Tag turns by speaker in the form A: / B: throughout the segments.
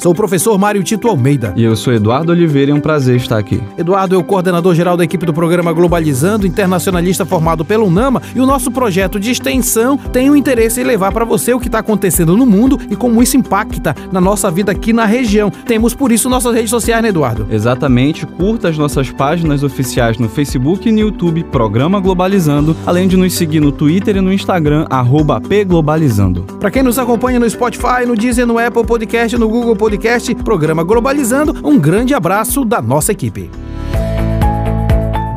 A: Sou o professor Mário Tito Almeida.
B: E eu sou Eduardo Oliveira e é um prazer estar aqui.
A: Eduardo é o coordenador geral da equipe do programa Globalizando, internacionalista formado pelo UNAMA, e o nosso projeto de extensão tem o interesse em levar para você o que está acontecendo no mundo e como isso impacta na nossa vida aqui na região. Temos por isso nossas redes sociais, né, Eduardo?
B: Exatamente. Curta as nossas páginas oficiais no Facebook e no YouTube, Programa Globalizando, além de nos seguir no Twitter e no Instagram, pglobalizando.
A: Para quem nos acompanha no Spotify, no Deezer, no Apple Podcast, no Google Podcast, programa Globalizando, um grande abraço da nossa equipe.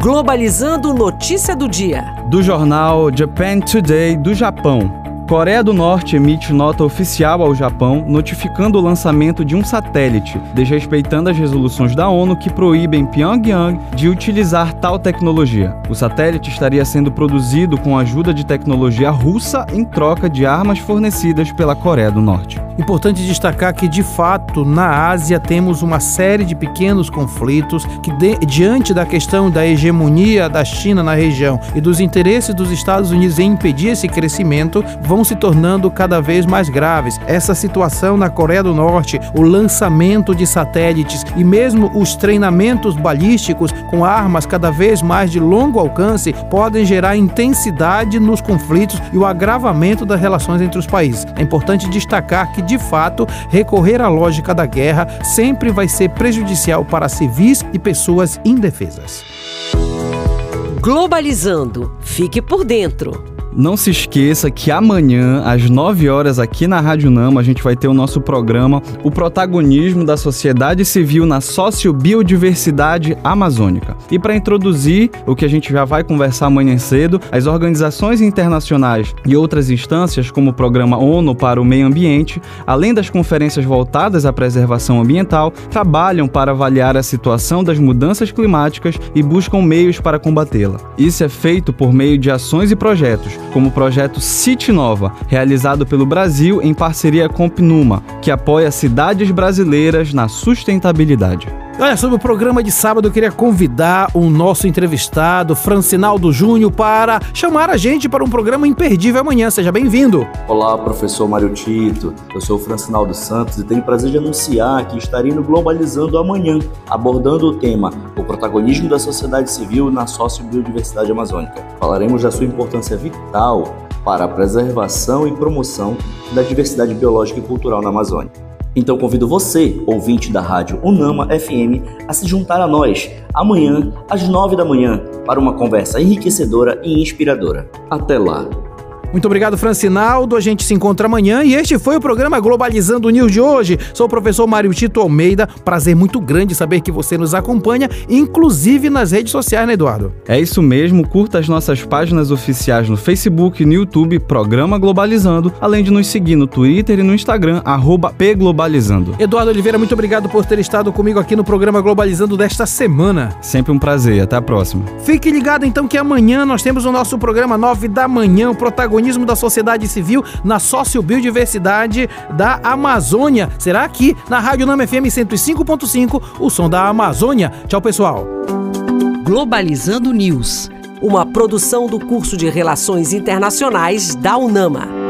C: Globalizando notícia do dia.
B: Do jornal Japan Today do Japão. Coreia do Norte emite nota oficial ao Japão notificando o lançamento de um satélite, desrespeitando as resoluções da ONU que proíbem Pyongyang de utilizar tal tecnologia. O satélite estaria sendo produzido com a ajuda de tecnologia russa em troca de armas fornecidas pela Coreia do Norte.
A: Importante destacar que, de fato, na Ásia temos uma série de pequenos conflitos que, de, diante da questão da hegemonia da China na região e dos interesses dos Estados Unidos em impedir esse crescimento, vão se tornando cada vez mais graves. Essa situação na Coreia do Norte, o lançamento de satélites e mesmo os treinamentos balísticos com armas cada vez mais de longo alcance podem gerar intensidade nos conflitos e o agravamento das relações entre os países. É importante destacar que, de fato, recorrer à lógica da guerra sempre vai ser prejudicial para civis e pessoas indefesas.
C: Globalizando. Fique por dentro.
B: Não se esqueça que amanhã, às 9 horas, aqui na Rádio Nama, a gente vai ter o nosso programa O Protagonismo da Sociedade Civil na Sociobiodiversidade Amazônica. E para introduzir o que a gente já vai conversar amanhã cedo, as organizações internacionais e outras instâncias, como o Programa ONU para o Meio Ambiente, além das conferências voltadas à preservação ambiental, trabalham para avaliar a situação das mudanças climáticas e buscam meios para combatê-la. Isso é feito por meio de ações e projetos como o projeto City Nova, realizado pelo Brasil em parceria com o PNUMA, que apoia cidades brasileiras na sustentabilidade.
A: Olha, sobre o programa de sábado, eu queria convidar o nosso entrevistado, Francinaldo Júnior, para chamar a gente para um programa imperdível amanhã. Seja bem-vindo.
D: Olá, professor Mário Tito. Eu sou o Francinaldo Santos e tenho o prazer de anunciar que estarei no Globalizando amanhã, abordando o tema o protagonismo da sociedade civil na sociobiodiversidade amazônica. Falaremos da sua importância vital para a preservação e promoção da diversidade biológica e cultural na Amazônia. Então convido você, ouvinte da rádio Unama FM, a se juntar a nós amanhã às nove da manhã para uma conversa enriquecedora e inspiradora. Até lá!
A: Muito obrigado, Francinaldo. A gente se encontra amanhã e este foi o programa Globalizando News de hoje. Sou o professor Mário Tito Almeida. Prazer muito grande saber que você nos acompanha, inclusive nas redes sociais, né, Eduardo?
B: É isso mesmo. Curta as nossas páginas oficiais no Facebook e no YouTube, Programa Globalizando, além de nos seguir no Twitter e no Instagram, pglobalizando.
A: Eduardo Oliveira, muito obrigado por ter estado comigo aqui no programa Globalizando desta semana.
B: Sempre um prazer. Até a próxima.
A: Fique ligado então que amanhã nós temos o nosso programa 9 da manhã, o protagonista protagonismo da sociedade civil na sociobiodiversidade da Amazônia. Será aqui na Rádio Nama FM 105.5, o som da Amazônia. Tchau, pessoal.
C: Globalizando News, uma produção do curso de Relações Internacionais da UNAMA.